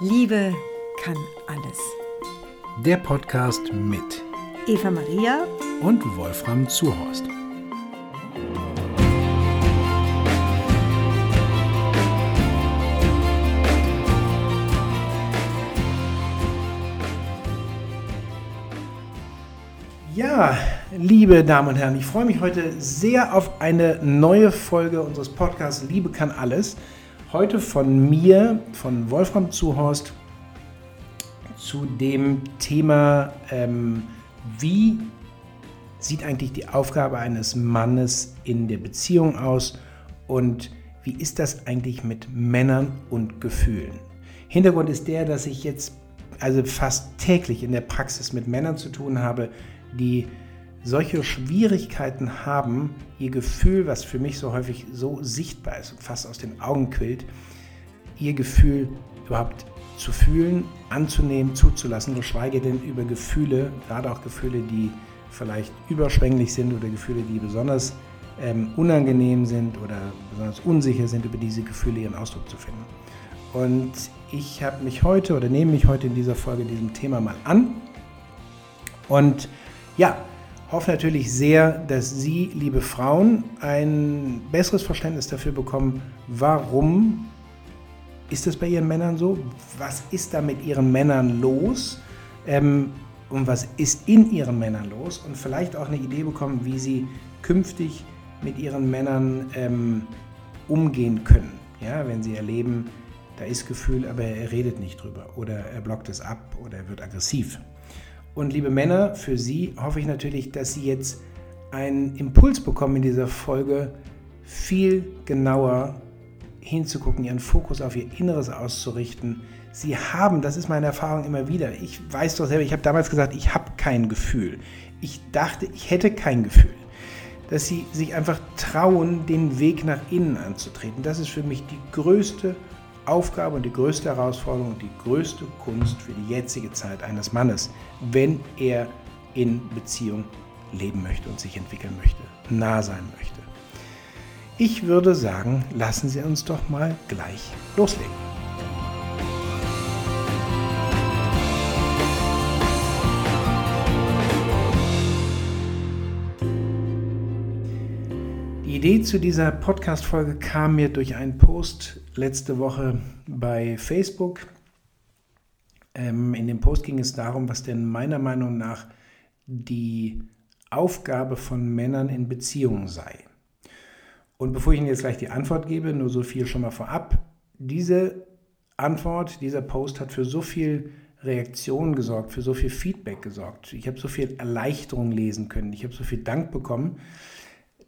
Liebe kann alles. Der Podcast mit Eva Maria und Wolfram Zuhorst. Ja, liebe Damen und Herren, ich freue mich heute sehr auf eine neue Folge unseres Podcasts Liebe kann alles. Heute von mir, von Wolfram Zuhorst, zu dem Thema, ähm, wie sieht eigentlich die Aufgabe eines Mannes in der Beziehung aus und wie ist das eigentlich mit Männern und Gefühlen? Hintergrund ist der, dass ich jetzt also fast täglich in der Praxis mit Männern zu tun habe, die solche Schwierigkeiten haben, ihr Gefühl, was für mich so häufig so sichtbar ist und fast aus den Augen quillt, ihr Gefühl überhaupt zu fühlen, anzunehmen, zuzulassen, geschweige denn über Gefühle, gerade auch Gefühle, die vielleicht überschwänglich sind oder Gefühle, die besonders ähm, unangenehm sind oder besonders unsicher sind, über diese Gefühle ihren Ausdruck zu finden. Und ich habe mich heute oder nehme mich heute in dieser Folge diesem Thema mal an. Und ja, hoffe natürlich sehr, dass Sie, liebe Frauen, ein besseres Verständnis dafür bekommen, warum ist das bei Ihren Männern so? Was ist da mit Ihren Männern los? Ähm, und was ist in Ihren Männern los? Und vielleicht auch eine Idee bekommen, wie Sie künftig mit Ihren Männern ähm, umgehen können. Ja, wenn Sie erleben, da ist Gefühl, aber er redet nicht drüber oder er blockt es ab oder er wird aggressiv. Und liebe Männer, für Sie hoffe ich natürlich, dass Sie jetzt einen Impuls bekommen in dieser Folge, viel genauer hinzugucken, Ihren Fokus auf Ihr Inneres auszurichten. Sie haben, das ist meine Erfahrung immer wieder, ich weiß doch selber, ich habe damals gesagt, ich habe kein Gefühl. Ich dachte, ich hätte kein Gefühl. Dass Sie sich einfach trauen, den Weg nach innen anzutreten. Das ist für mich die größte Aufgabe und die größte Herausforderung und die größte Kunst für die jetzige Zeit eines Mannes, wenn er in Beziehung leben möchte und sich entwickeln möchte, nah sein möchte. Ich würde sagen, lassen Sie uns doch mal gleich loslegen. Idee zu dieser Podcast-Folge kam mir durch einen Post letzte Woche bei Facebook. Ähm, in dem Post ging es darum, was denn meiner Meinung nach die Aufgabe von Männern in Beziehungen sei. Und bevor ich Ihnen jetzt gleich die Antwort gebe, nur so viel schon mal vorab. Diese Antwort, dieser Post hat für so viel Reaktion gesorgt, für so viel Feedback gesorgt. Ich habe so viel Erleichterung lesen können, ich habe so viel Dank bekommen,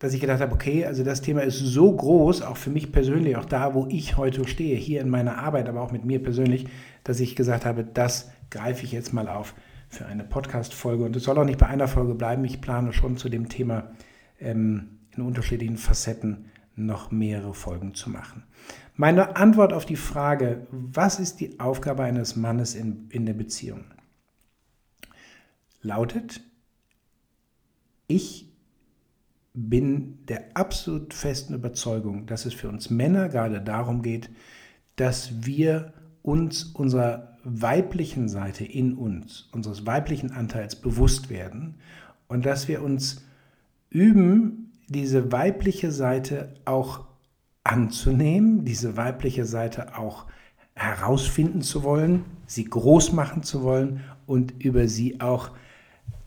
dass ich gedacht habe, okay, also das Thema ist so groß, auch für mich persönlich, auch da, wo ich heute stehe, hier in meiner Arbeit, aber auch mit mir persönlich, dass ich gesagt habe, das greife ich jetzt mal auf für eine Podcast-Folge. Und es soll auch nicht bei einer Folge bleiben. Ich plane schon zu dem Thema ähm, in unterschiedlichen Facetten noch mehrere Folgen zu machen. Meine Antwort auf die Frage, was ist die Aufgabe eines Mannes in, in der Beziehung, lautet, ich bin der absolut festen Überzeugung, dass es für uns Männer gerade darum geht, dass wir uns unserer weiblichen Seite in uns, unseres weiblichen Anteils bewusst werden und dass wir uns üben, diese weibliche Seite auch anzunehmen, diese weibliche Seite auch herausfinden zu wollen, sie groß machen zu wollen und über sie auch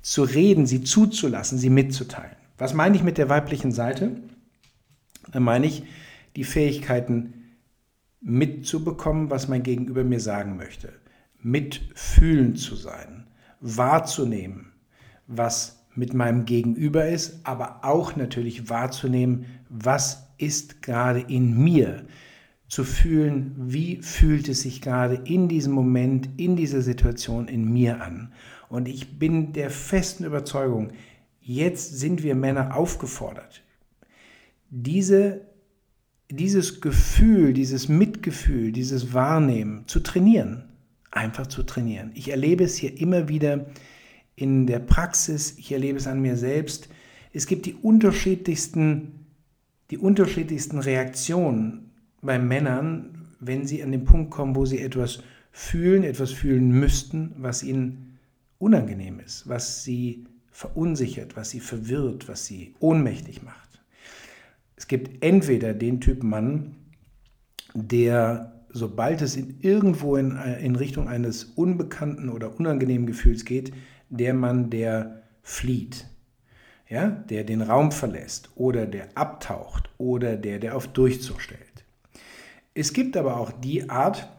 zu reden, sie zuzulassen, sie mitzuteilen. Was meine ich mit der weiblichen Seite? Da meine ich die Fähigkeiten mitzubekommen, was mein Gegenüber mir sagen möchte, mitfühlend zu sein, wahrzunehmen, was mit meinem Gegenüber ist, aber auch natürlich wahrzunehmen, was ist gerade in mir, zu fühlen, wie fühlt es sich gerade in diesem Moment, in dieser Situation in mir an. Und ich bin der festen Überzeugung, Jetzt sind wir Männer aufgefordert, diese, dieses Gefühl, dieses Mitgefühl, dieses Wahrnehmen zu trainieren. Einfach zu trainieren. Ich erlebe es hier immer wieder in der Praxis, ich erlebe es an mir selbst. Es gibt die unterschiedlichsten, die unterschiedlichsten Reaktionen bei Männern, wenn sie an den Punkt kommen, wo sie etwas fühlen, etwas fühlen müssten, was ihnen unangenehm ist, was sie verunsichert, was sie verwirrt, was sie ohnmächtig macht. Es gibt entweder den Typ Mann, der, sobald es in irgendwo in, in Richtung eines unbekannten oder unangenehmen Gefühls geht, der Mann, der flieht, ja, der den Raum verlässt oder der abtaucht oder der, der auf Durchzug stellt. Es gibt aber auch die Art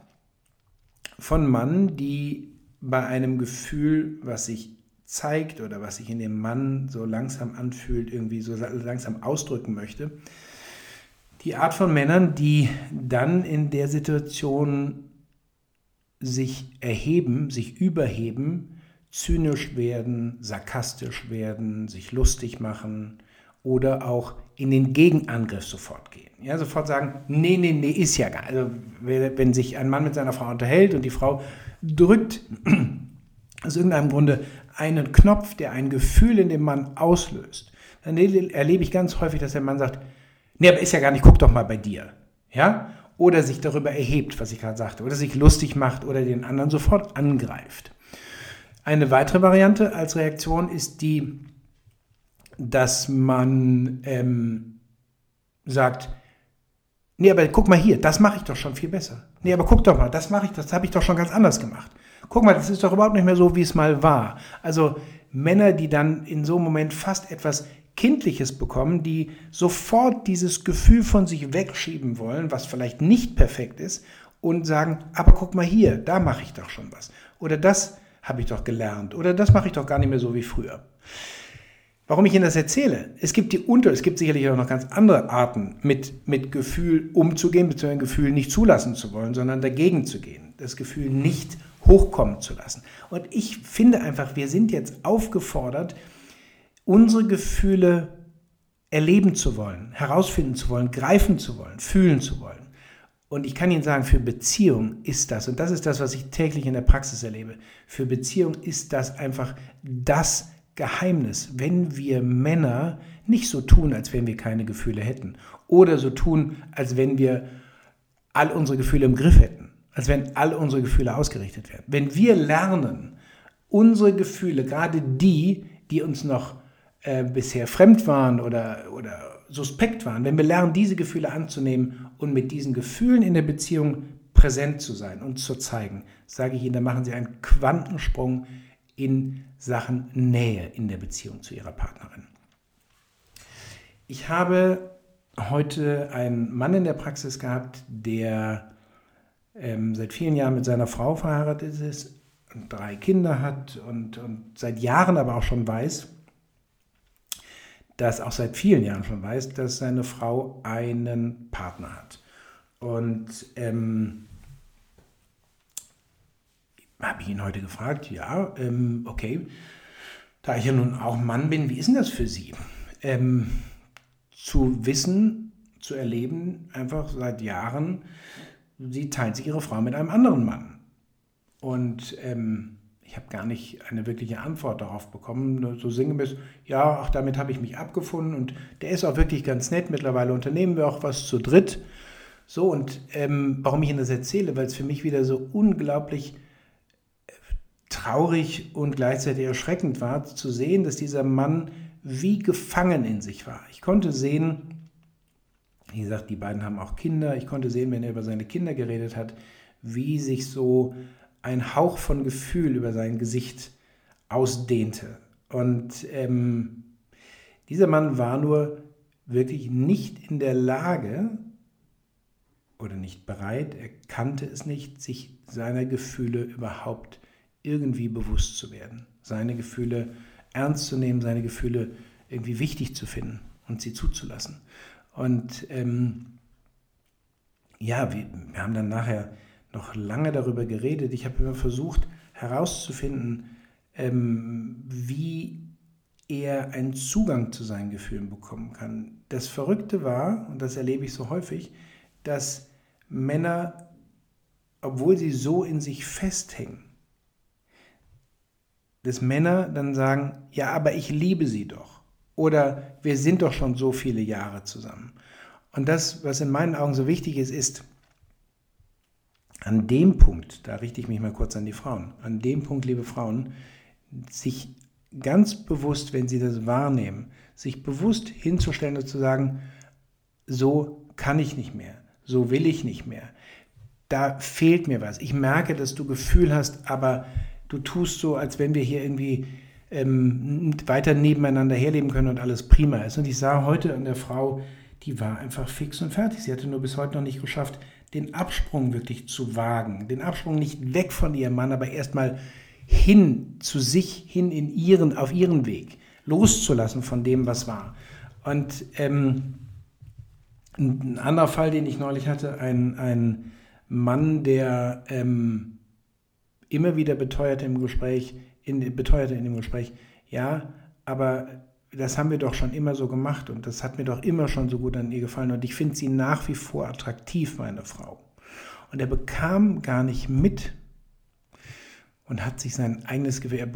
von Mann, die bei einem Gefühl, was sich zeigt oder was sich in dem Mann so langsam anfühlt, irgendwie so langsam ausdrücken möchte, die Art von Männern, die dann in der Situation sich erheben, sich überheben, zynisch werden, sarkastisch werden, sich lustig machen oder auch in den Gegenangriff sofort gehen. Ja, sofort sagen, nee, nee, nee, ist ja gar nicht. Also, wenn sich ein Mann mit seiner Frau unterhält und die Frau drückt aus irgendeinem Grunde einen Knopf, der ein Gefühl in dem Mann auslöst, dann erlebe ich ganz häufig, dass der Mann sagt, nee, aber ist ja gar nicht, guck doch mal bei dir. Ja? Oder sich darüber erhebt, was ich gerade sagte, oder sich lustig macht oder den anderen sofort angreift. Eine weitere Variante als Reaktion ist die, dass man ähm, sagt, nee, aber guck mal hier, das mache ich doch schon viel besser. Nee, aber guck doch mal, das mache ich, das habe ich doch schon ganz anders gemacht. Guck mal, das ist doch überhaupt nicht mehr so, wie es mal war. Also Männer, die dann in so einem Moment fast etwas Kindliches bekommen, die sofort dieses Gefühl von sich wegschieben wollen, was vielleicht nicht perfekt ist, und sagen, aber guck mal hier, da mache ich doch schon was. Oder das habe ich doch gelernt. Oder das mache ich doch gar nicht mehr so wie früher. Warum ich Ihnen das erzähle? Es gibt die Unter, es gibt sicherlich auch noch ganz andere Arten, mit, mit Gefühl umzugehen, beziehungsweise Gefühl nicht zulassen zu wollen, sondern dagegen zu gehen. Das Gefühl nicht hochkommen zu lassen. Und ich finde einfach, wir sind jetzt aufgefordert, unsere Gefühle erleben zu wollen, herausfinden zu wollen, greifen zu wollen, fühlen zu wollen. Und ich kann Ihnen sagen, für Beziehung ist das, und das ist das, was ich täglich in der Praxis erlebe, für Beziehung ist das einfach das Geheimnis, wenn wir Männer nicht so tun, als wenn wir keine Gefühle hätten, oder so tun, als wenn wir all unsere Gefühle im Griff hätten, als wenn all unsere Gefühle ausgerichtet werden. Wenn wir lernen, unsere Gefühle, gerade die, die uns noch äh, bisher fremd waren oder, oder suspekt waren, wenn wir lernen, diese Gefühle anzunehmen und mit diesen Gefühlen in der Beziehung präsent zu sein und zu zeigen, sage ich Ihnen, da machen Sie einen Quantensprung in Sachen Nähe in der Beziehung zu Ihrer Partnerin. Ich habe heute einen Mann in der Praxis gehabt, der ähm, seit vielen Jahren mit seiner Frau verheiratet ist und drei Kinder hat und, und seit Jahren aber auch schon weiß, dass auch seit vielen Jahren schon weiß, dass seine Frau einen Partner hat. Und ähm, habe ich ihn heute gefragt, ja, ähm, okay, da ich ja nun auch Mann bin, wie ist denn das für Sie? Ähm, zu wissen, zu erleben, einfach seit Jahren, sie teilt sich ihre Frau mit einem anderen Mann. Und ähm, ich habe gar nicht eine wirkliche Antwort darauf bekommen. So sinngemäß, ja, auch damit habe ich mich abgefunden und der ist auch wirklich ganz nett. Mittlerweile unternehmen wir auch was zu dritt. So, und ähm, warum ich Ihnen das erzähle, weil es für mich wieder so unglaublich äh, traurig und gleichzeitig erschreckend war, zu sehen, dass dieser Mann wie gefangen in sich war. Ich konnte sehen, wie gesagt, die beiden haben auch Kinder, ich konnte sehen, wenn er über seine Kinder geredet hat, wie sich so ein Hauch von Gefühl über sein Gesicht ausdehnte. Und ähm, dieser Mann war nur wirklich nicht in der Lage oder nicht bereit, er kannte es nicht, sich seiner Gefühle überhaupt irgendwie bewusst zu werden, seine Gefühle ernst zu nehmen, seine Gefühle irgendwie wichtig zu finden und sie zuzulassen. Und ähm, ja, wir, wir haben dann nachher noch lange darüber geredet. Ich habe immer versucht herauszufinden, ähm, wie er einen Zugang zu seinen Gefühlen bekommen kann. Das Verrückte war, und das erlebe ich so häufig, dass Männer, obwohl sie so in sich festhängen, dass Männer dann sagen, ja, aber ich liebe sie doch. Oder wir sind doch schon so viele Jahre zusammen. Und das, was in meinen Augen so wichtig ist, ist, an dem Punkt, da richte ich mich mal kurz an die Frauen, an dem Punkt, liebe Frauen, sich ganz bewusst, wenn sie das wahrnehmen, sich bewusst hinzustellen und zu sagen, so kann ich nicht mehr, so will ich nicht mehr, da fehlt mir was. Ich merke, dass du Gefühl hast, aber du tust so, als wenn wir hier irgendwie ähm, weiter nebeneinander herleben können und alles prima ist. Und ich sah heute an der Frau, die war einfach fix und fertig. Sie hatte nur bis heute noch nicht geschafft, den Absprung wirklich zu wagen. Den Absprung nicht weg von ihrem Mann, aber erstmal hin zu sich, hin in ihren, auf ihren Weg, loszulassen von dem, was war. Und ähm, ein anderer Fall, den ich neulich hatte, ein, ein Mann, der ähm, immer wieder beteuerte im Gespräch, in, beteuerte in dem Gespräch, ja, aber das haben wir doch schon immer so gemacht und das hat mir doch immer schon so gut an ihr gefallen und ich finde sie nach wie vor attraktiv, meine Frau. Und er bekam gar nicht mit und hat sich sein eigenes Gefühl, er,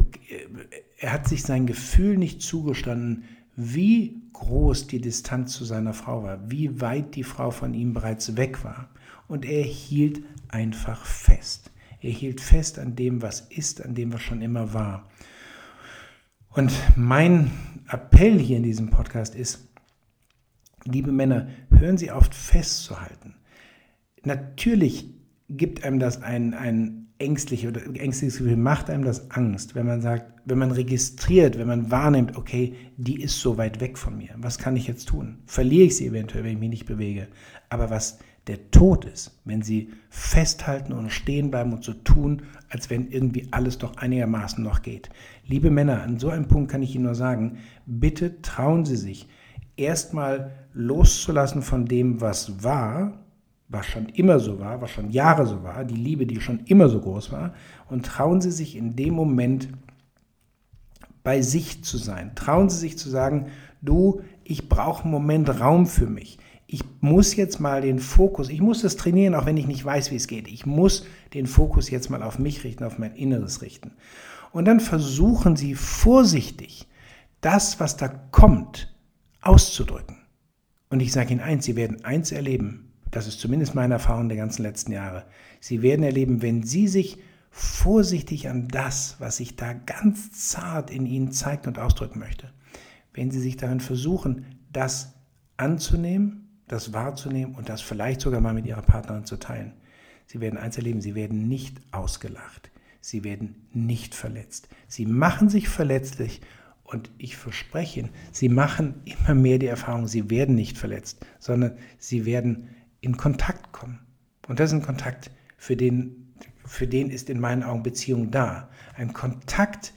er hat sich sein Gefühl nicht zugestanden, wie groß die Distanz zu seiner Frau war, wie weit die Frau von ihm bereits weg war. Und er hielt einfach fest. Er hielt fest an dem, was ist, an dem, was schon immer war. Und mein Appell hier in diesem Podcast ist, liebe Männer, hören Sie auf festzuhalten. Natürlich gibt einem das ein, ein ängstlich oder ängstliches Gefühl, macht einem das Angst, wenn man sagt, wenn man registriert, wenn man wahrnimmt, okay, die ist so weit weg von mir. Was kann ich jetzt tun? Verliere ich sie eventuell, wenn ich mich nicht bewege? Aber was der Tod ist, wenn sie festhalten und stehen bleiben und so tun, als wenn irgendwie alles doch einigermaßen noch geht. Liebe Männer, an so einem Punkt kann ich Ihnen nur sagen, bitte trauen Sie sich, erstmal loszulassen von dem, was war, was schon immer so war, was schon Jahre so war, die Liebe, die schon immer so groß war, und trauen Sie sich in dem Moment bei sich zu sein. Trauen Sie sich zu sagen, du, ich brauche einen Moment Raum für mich ich muss jetzt mal den Fokus, ich muss das trainieren, auch wenn ich nicht weiß, wie es geht. Ich muss den Fokus jetzt mal auf mich richten, auf mein Inneres richten. Und dann versuchen Sie vorsichtig, das, was da kommt, auszudrücken. Und ich sage Ihnen eins, Sie werden eins erleben, das ist zumindest meine Erfahrung der ganzen letzten Jahre. Sie werden erleben, wenn Sie sich vorsichtig an das, was sich da ganz zart in Ihnen zeigt und ausdrücken möchte, wenn Sie sich darin versuchen, das anzunehmen, das wahrzunehmen und das vielleicht sogar mal mit ihrer Partnerin zu teilen. Sie werden eins erleben, sie werden nicht ausgelacht, sie werden nicht verletzt. Sie machen sich verletzlich und ich verspreche Ihnen, sie machen immer mehr die Erfahrung, sie werden nicht verletzt, sondern sie werden in Kontakt kommen. Und das ist ein Kontakt, für den, für den ist in meinen Augen Beziehung da. Ein Kontakt,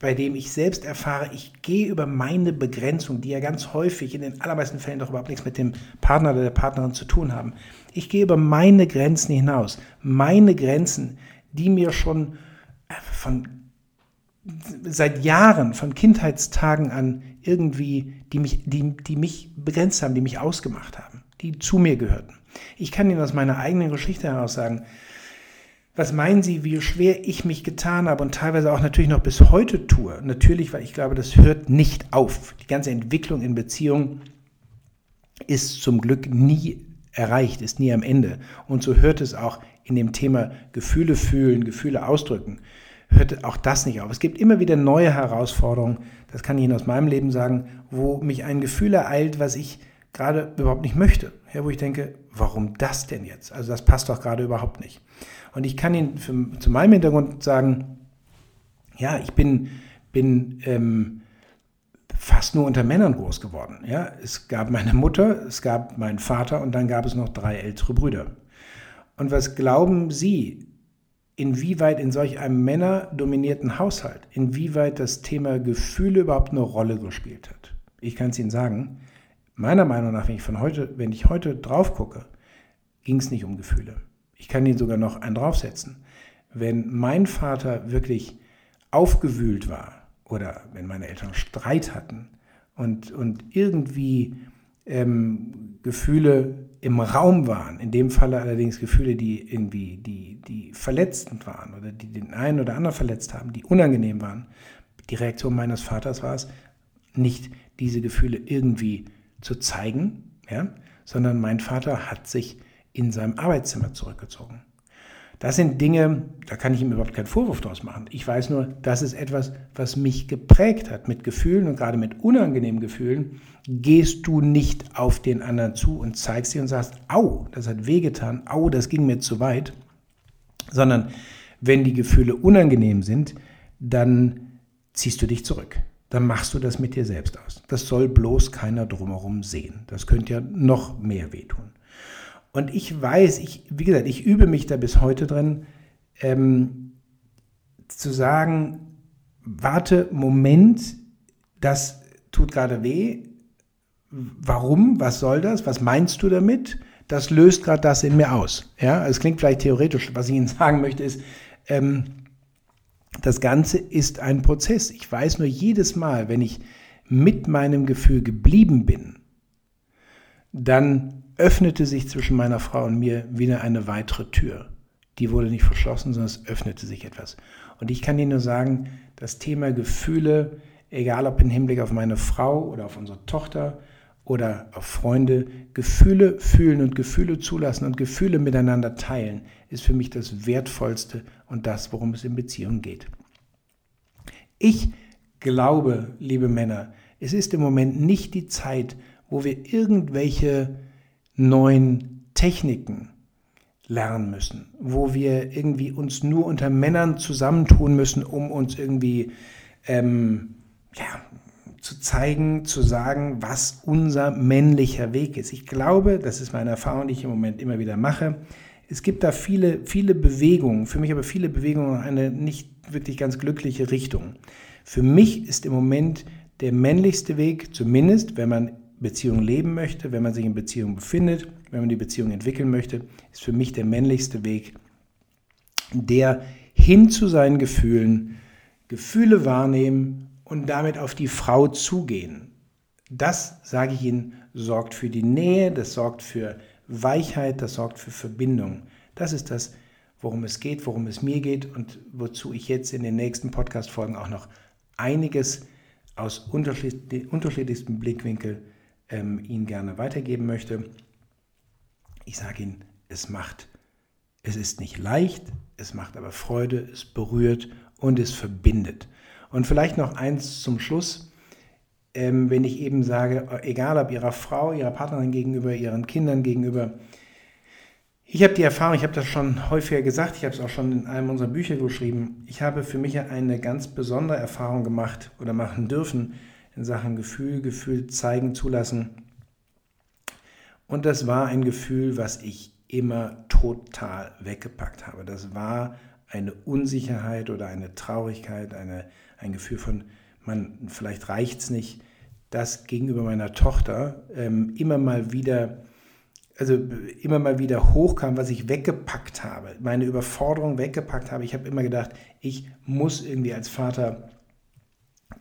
bei dem ich selbst erfahre, ich gehe über meine Begrenzung, die ja ganz häufig in den allermeisten Fällen doch überhaupt nichts mit dem Partner oder der Partnerin zu tun haben. Ich gehe über meine Grenzen hinaus. Meine Grenzen, die mir schon äh, von seit Jahren, von Kindheitstagen an irgendwie, die mich, die, die mich begrenzt haben, die mich ausgemacht haben, die zu mir gehörten. Ich kann Ihnen aus meiner eigenen Geschichte heraus sagen, was meinen Sie, wie schwer ich mich getan habe und teilweise auch natürlich noch bis heute tue? Natürlich, weil ich glaube, das hört nicht auf. Die ganze Entwicklung in Beziehungen ist zum Glück nie erreicht, ist nie am Ende. Und so hört es auch in dem Thema Gefühle fühlen, Gefühle ausdrücken, hört auch das nicht auf. Es gibt immer wieder neue Herausforderungen, das kann ich Ihnen aus meinem Leben sagen, wo mich ein Gefühl ereilt, was ich gerade überhaupt nicht möchte. Ja, wo ich denke, warum das denn jetzt? Also das passt doch gerade überhaupt nicht. Und ich kann Ihnen für, zu meinem Hintergrund sagen, ja, ich bin, bin ähm, fast nur unter Männern groß geworden. Ja, es gab meine Mutter, es gab meinen Vater und dann gab es noch drei ältere Brüder. Und was glauben Sie, inwieweit in solch einem männerdominierten Haushalt, inwieweit das Thema Gefühle überhaupt eine Rolle gespielt hat? Ich kann es Ihnen sagen, meiner Meinung nach, wenn ich von heute, wenn ich heute drauf gucke, ging es nicht um Gefühle. Ich kann Ihnen sogar noch einen draufsetzen. Wenn mein Vater wirklich aufgewühlt war oder wenn meine Eltern Streit hatten und, und irgendwie ähm, Gefühle im Raum waren, in dem Falle allerdings Gefühle, die irgendwie die, die verletzend waren oder die den einen oder anderen verletzt haben, die unangenehm waren. Die Reaktion meines Vaters war es, nicht diese Gefühle irgendwie zu zeigen, ja, sondern mein Vater hat sich in seinem Arbeitszimmer zurückgezogen. Das sind Dinge, da kann ich ihm überhaupt keinen Vorwurf draus machen. Ich weiß nur, das ist etwas, was mich geprägt hat. Mit Gefühlen und gerade mit unangenehmen Gefühlen gehst du nicht auf den anderen zu und zeigst dir und sagst, au, das hat wehgetan, au, das ging mir zu weit. Sondern wenn die Gefühle unangenehm sind, dann ziehst du dich zurück. Dann machst du das mit dir selbst aus. Das soll bloß keiner drumherum sehen. Das könnte ja noch mehr wehtun. Und ich weiß, ich, wie gesagt, ich übe mich da bis heute drin, ähm, zu sagen, warte, Moment, das tut gerade weh. Warum? Was soll das? Was meinst du damit? Das löst gerade das in mir aus. Ja, es klingt vielleicht theoretisch. Was ich Ihnen sagen möchte ist, ähm, das Ganze ist ein Prozess. Ich weiß nur jedes Mal, wenn ich mit meinem Gefühl geblieben bin, dann öffnete sich zwischen meiner Frau und mir wieder eine weitere Tür. Die wurde nicht verschlossen, sondern es öffnete sich etwas. Und ich kann Ihnen nur sagen, das Thema Gefühle, egal ob im Hinblick auf meine Frau oder auf unsere Tochter oder auf Freunde, Gefühle fühlen und Gefühle zulassen und Gefühle miteinander teilen, ist für mich das Wertvollste und das, worum es in Beziehungen geht. Ich glaube, liebe Männer, es ist im Moment nicht die Zeit, wo wir irgendwelche neuen Techniken lernen müssen, wo wir irgendwie uns nur unter Männern zusammentun müssen, um uns irgendwie ähm, ja, zu zeigen, zu sagen, was unser männlicher Weg ist. Ich glaube, das ist meine Erfahrung, die ich im Moment immer wieder mache. Es gibt da viele, viele Bewegungen, für mich aber viele Bewegungen in eine nicht wirklich ganz glückliche Richtung. Für mich ist im Moment der männlichste Weg, zumindest wenn man Beziehung leben möchte, wenn man sich in Beziehung befindet, wenn man die Beziehung entwickeln möchte, ist für mich der männlichste Weg, der hin zu seinen Gefühlen, Gefühle wahrnehmen und damit auf die Frau zugehen. Das, sage ich Ihnen, sorgt für die Nähe, das sorgt für Weichheit, das sorgt für Verbindung. Das ist das, worum es geht, worum es mir geht und wozu ich jetzt in den nächsten Podcast-Folgen auch noch einiges aus unterschiedlichsten Blickwinkeln ähm, Ihnen gerne weitergeben möchte. Ich sage Ihnen, es macht, es ist nicht leicht, es macht aber Freude, es berührt und es verbindet. Und vielleicht noch eins zum Schluss, ähm, wenn ich eben sage, egal ob Ihrer Frau, Ihrer Partnerin gegenüber, Ihren Kindern gegenüber, ich habe die Erfahrung, ich habe das schon häufiger gesagt, ich habe es auch schon in einem unserer Bücher geschrieben, ich habe für mich eine ganz besondere Erfahrung gemacht oder machen dürfen, in Sachen Gefühl, Gefühl zeigen, zulassen. Und das war ein Gefühl, was ich immer total weggepackt habe. Das war eine Unsicherheit oder eine Traurigkeit, eine, ein Gefühl von, man, vielleicht reicht es nicht, das gegenüber meiner Tochter ähm, immer mal wieder, also immer mal wieder hochkam, was ich weggepackt habe, meine Überforderung weggepackt habe. Ich habe immer gedacht, ich muss irgendwie als Vater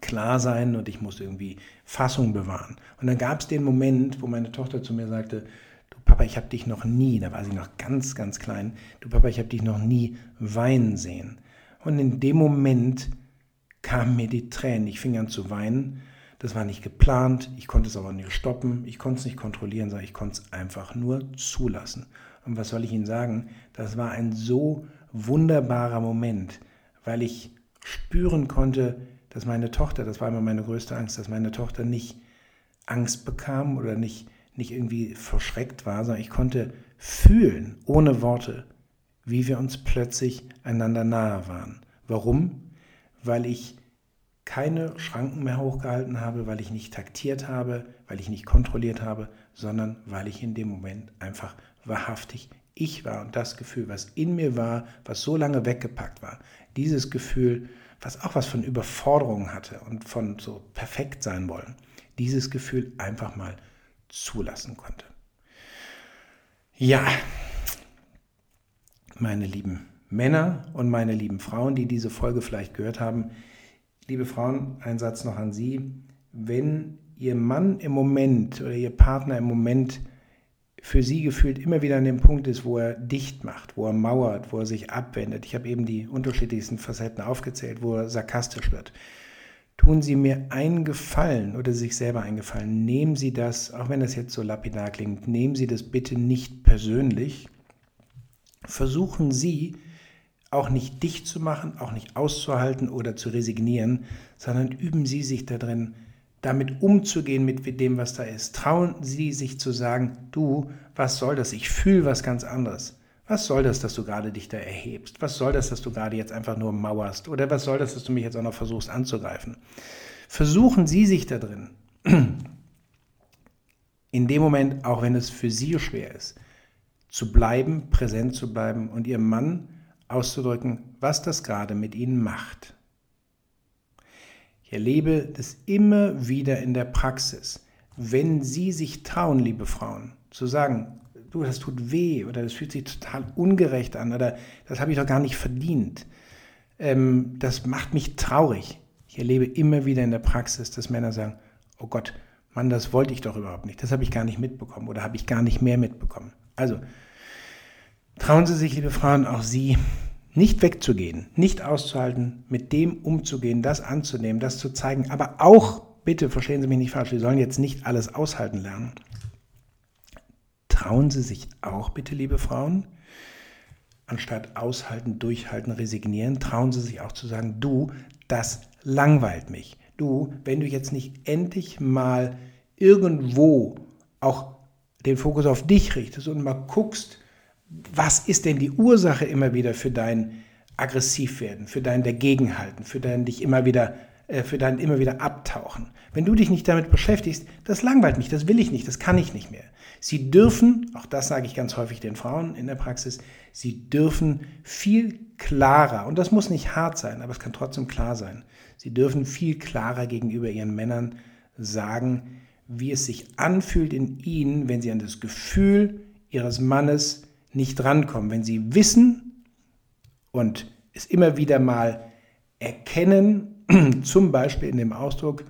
klar sein und ich musste irgendwie Fassung bewahren. Und dann gab es den Moment, wo meine Tochter zu mir sagte, du Papa, ich habe dich noch nie, da war sie noch ganz, ganz klein, du Papa, ich habe dich noch nie weinen sehen. Und in dem Moment kamen mir die Tränen. Ich fing an zu weinen. Das war nicht geplant, ich konnte es aber nicht stoppen, ich konnte es nicht kontrollieren, sondern ich konnte es einfach nur zulassen. Und was soll ich Ihnen sagen? Das war ein so wunderbarer Moment, weil ich spüren konnte, dass meine Tochter, das war immer meine größte Angst, dass meine Tochter nicht Angst bekam oder nicht, nicht irgendwie verschreckt war, sondern ich konnte fühlen, ohne Worte, wie wir uns plötzlich einander nahe waren. Warum? Weil ich keine Schranken mehr hochgehalten habe, weil ich nicht taktiert habe, weil ich nicht kontrolliert habe, sondern weil ich in dem Moment einfach wahrhaftig ich war und das Gefühl, was in mir war, was so lange weggepackt war, dieses Gefühl was auch was von Überforderung hatte und von so perfekt sein wollen, dieses Gefühl einfach mal zulassen konnte. Ja, meine lieben Männer und meine lieben Frauen, die diese Folge vielleicht gehört haben, liebe Frauen, ein Satz noch an Sie. Wenn Ihr Mann im Moment oder Ihr Partner im Moment für sie gefühlt immer wieder an dem Punkt ist, wo er dicht macht, wo er mauert, wo er sich abwendet. Ich habe eben die unterschiedlichsten Facetten aufgezählt, wo er sarkastisch wird. Tun Sie mir einen Gefallen oder sich selber einen Gefallen. Nehmen Sie das, auch wenn das jetzt so lapidar klingt, nehmen Sie das bitte nicht persönlich. Versuchen Sie, auch nicht dicht zu machen, auch nicht auszuhalten oder zu resignieren, sondern üben Sie sich darin, damit umzugehen mit dem, was da ist. Trauen Sie sich zu sagen, du, was soll das? Ich fühle was ganz anderes. Was soll das, dass du gerade dich da erhebst? Was soll das, dass du gerade jetzt einfach nur mauerst? Oder was soll das, dass du mich jetzt auch noch versuchst anzugreifen? Versuchen Sie sich da drin, in dem Moment, auch wenn es für Sie schwer ist, zu bleiben, präsent zu bleiben und Ihrem Mann auszudrücken, was das gerade mit Ihnen macht. Ich erlebe das immer wieder in der Praxis. Wenn Sie sich trauen, liebe Frauen, zu sagen, du, das tut weh oder das fühlt sich total ungerecht an oder das habe ich doch gar nicht verdient, ähm, das macht mich traurig. Ich erlebe immer wieder in der Praxis, dass Männer sagen, oh Gott, Mann, das wollte ich doch überhaupt nicht, das habe ich gar nicht mitbekommen oder habe ich gar nicht mehr mitbekommen. Also, trauen Sie sich, liebe Frauen, auch Sie, nicht wegzugehen, nicht auszuhalten, mit dem umzugehen, das anzunehmen, das zu zeigen, aber auch, bitte verstehen Sie mich nicht falsch, wir sollen jetzt nicht alles aushalten lernen. Trauen Sie sich auch, bitte, liebe Frauen, anstatt aushalten, durchhalten, resignieren, trauen Sie sich auch zu sagen, du, das langweilt mich. Du, wenn du jetzt nicht endlich mal irgendwo auch den Fokus auf dich richtest und mal guckst, was ist denn die Ursache immer wieder für dein Aggressivwerden, für dein Dagegenhalten, für dein dich immer wieder, äh, für dein immer wieder Abtauchen. Wenn du dich nicht damit beschäftigst, das langweilt mich, das will ich nicht, das kann ich nicht mehr. Sie dürfen, auch das sage ich ganz häufig den Frauen in der Praxis, sie dürfen viel klarer, und das muss nicht hart sein, aber es kann trotzdem klar sein, sie dürfen viel klarer gegenüber ihren Männern sagen, wie es sich anfühlt in ihnen, wenn sie an das Gefühl ihres Mannes nicht rankommen, wenn sie wissen und es immer wieder mal erkennen, zum Beispiel in dem Ausdruck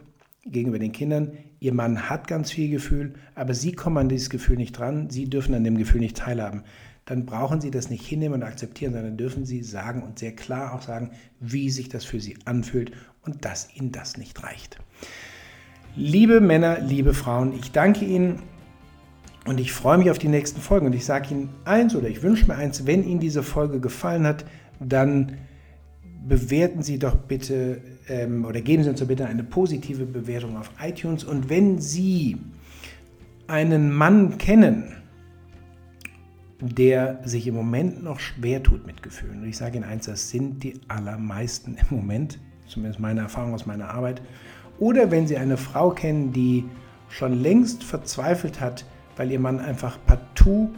gegenüber den Kindern, ihr Mann hat ganz viel Gefühl, aber sie kommen an dieses Gefühl nicht dran, sie dürfen an dem Gefühl nicht teilhaben. Dann brauchen sie das nicht hinnehmen und akzeptieren, sondern dürfen sie sagen und sehr klar auch sagen, wie sich das für sie anfühlt und dass ihnen das nicht reicht. Liebe Männer, liebe Frauen, ich danke Ihnen und ich freue mich auf die nächsten Folgen. Und ich sage Ihnen eins oder ich wünsche mir eins, wenn Ihnen diese Folge gefallen hat, dann bewerten Sie doch bitte ähm, oder geben Sie uns doch bitte eine positive Bewertung auf iTunes. Und wenn Sie einen Mann kennen, der sich im Moment noch schwer tut mit Gefühlen, und ich sage Ihnen eins, das sind die allermeisten im Moment, zumindest meine Erfahrung aus meiner Arbeit, oder wenn Sie eine Frau kennen, die schon längst verzweifelt hat, weil ihr Mann einfach partout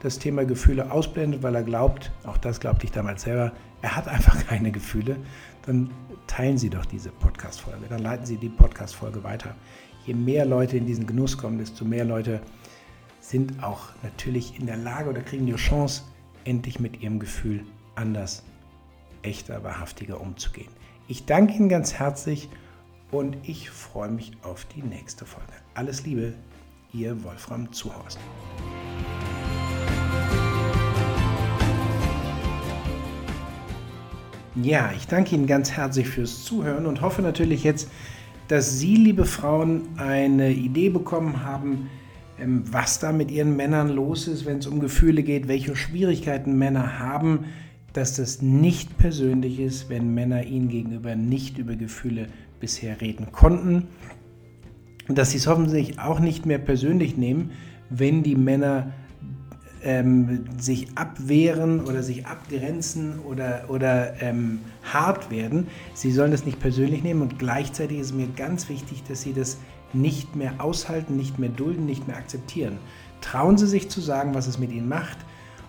das Thema Gefühle ausblendet, weil er glaubt, auch das glaubte ich damals selber, er hat einfach keine Gefühle, dann teilen Sie doch diese Podcast-Folge, dann leiten Sie die Podcast-Folge weiter. Je mehr Leute in diesen Genuss kommen, desto mehr Leute sind auch natürlich in der Lage oder kriegen die Chance, endlich mit ihrem Gefühl anders, echter, wahrhaftiger umzugehen. Ich danke Ihnen ganz herzlich und ich freue mich auf die nächste Folge. Alles Liebe, Ihr Wolfram Zuhorst. Ja, ich danke Ihnen ganz herzlich fürs Zuhören und hoffe natürlich jetzt, dass Sie, liebe Frauen, eine Idee bekommen haben, ähm, was da mit Ihren Männern los ist, wenn es um Gefühle geht, welche Schwierigkeiten Männer haben, dass das nicht persönlich ist, wenn Männer Ihnen gegenüber nicht über Gefühle bisher reden konnten. Dass sie es hoffentlich auch nicht mehr persönlich nehmen, wenn die Männer ähm, sich abwehren oder sich abgrenzen oder, oder ähm, hart werden. Sie sollen das nicht persönlich nehmen und gleichzeitig ist mir ganz wichtig, dass sie das nicht mehr aushalten, nicht mehr dulden, nicht mehr akzeptieren. Trauen Sie sich zu sagen, was es mit Ihnen macht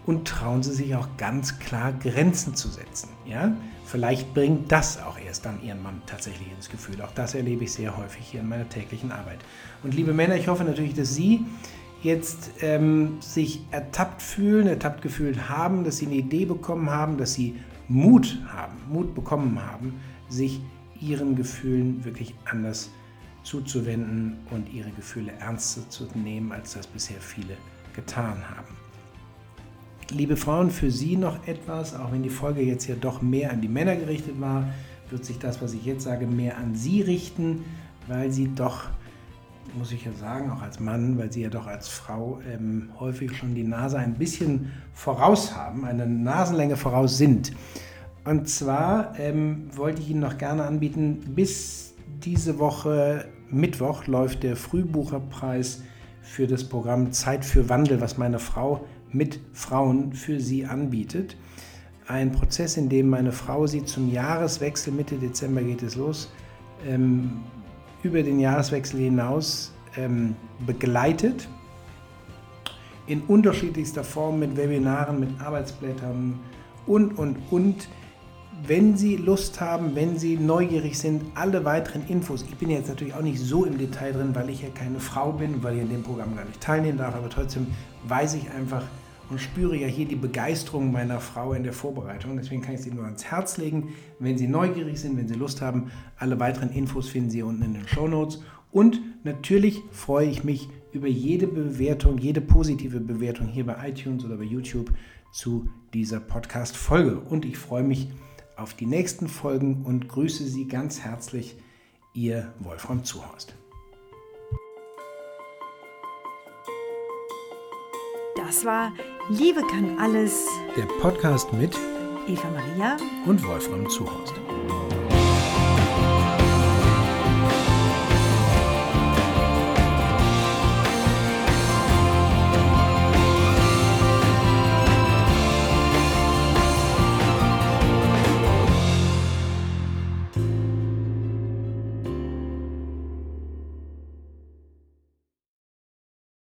und trauen Sie sich auch ganz klar Grenzen zu setzen. Ja? Vielleicht bringt das auch erst dann Ihren Mann tatsächlich ins Gefühl. Auch das erlebe ich sehr häufig hier in meiner täglichen Arbeit. Und liebe Männer, ich hoffe natürlich, dass Sie jetzt ähm, sich ertappt fühlen, ertappt gefühlt haben, dass Sie eine Idee bekommen haben, dass Sie Mut haben, Mut bekommen haben, sich Ihren Gefühlen wirklich anders zuzuwenden und Ihre Gefühle ernster zu nehmen, als das bisher viele getan haben. Liebe Frauen, für Sie noch etwas, auch wenn die Folge jetzt ja doch mehr an die Männer gerichtet war, wird sich das, was ich jetzt sage, mehr an Sie richten, weil Sie doch, muss ich ja sagen, auch als Mann, weil Sie ja doch als Frau ähm, häufig schon die Nase ein bisschen voraus haben, eine Nasenlänge voraus sind. Und zwar ähm, wollte ich Ihnen noch gerne anbieten, bis diese Woche Mittwoch läuft der Frühbucherpreis für das Programm Zeit für Wandel, was meine Frau mit Frauen für Sie anbietet. Ein Prozess, in dem meine Frau Sie zum Jahreswechsel, Mitte Dezember geht es los, ähm, über den Jahreswechsel hinaus ähm, begleitet. In unterschiedlichster Form mit Webinaren, mit Arbeitsblättern und, und, und wenn Sie Lust haben, wenn Sie neugierig sind, alle weiteren Infos, ich bin jetzt natürlich auch nicht so im Detail drin, weil ich ja keine Frau bin, weil ich in dem Programm gar nicht teilnehmen darf, aber trotzdem weiß ich einfach und spüre ja hier die Begeisterung meiner Frau in der Vorbereitung. Deswegen kann ich sie nur ans Herz legen. Wenn Sie neugierig sind, wenn Sie Lust haben, alle weiteren Infos finden Sie unten in den Show Notes. Und natürlich freue ich mich über jede Bewertung, jede positive Bewertung hier bei iTunes oder bei YouTube zu dieser Podcast-Folge. Und ich freue mich, auf die nächsten Folgen und grüße Sie ganz herzlich, Ihr Wolfram Zuhorst. Das war Liebe kann alles. Der Podcast mit Eva Maria und Wolfram Zuhorst.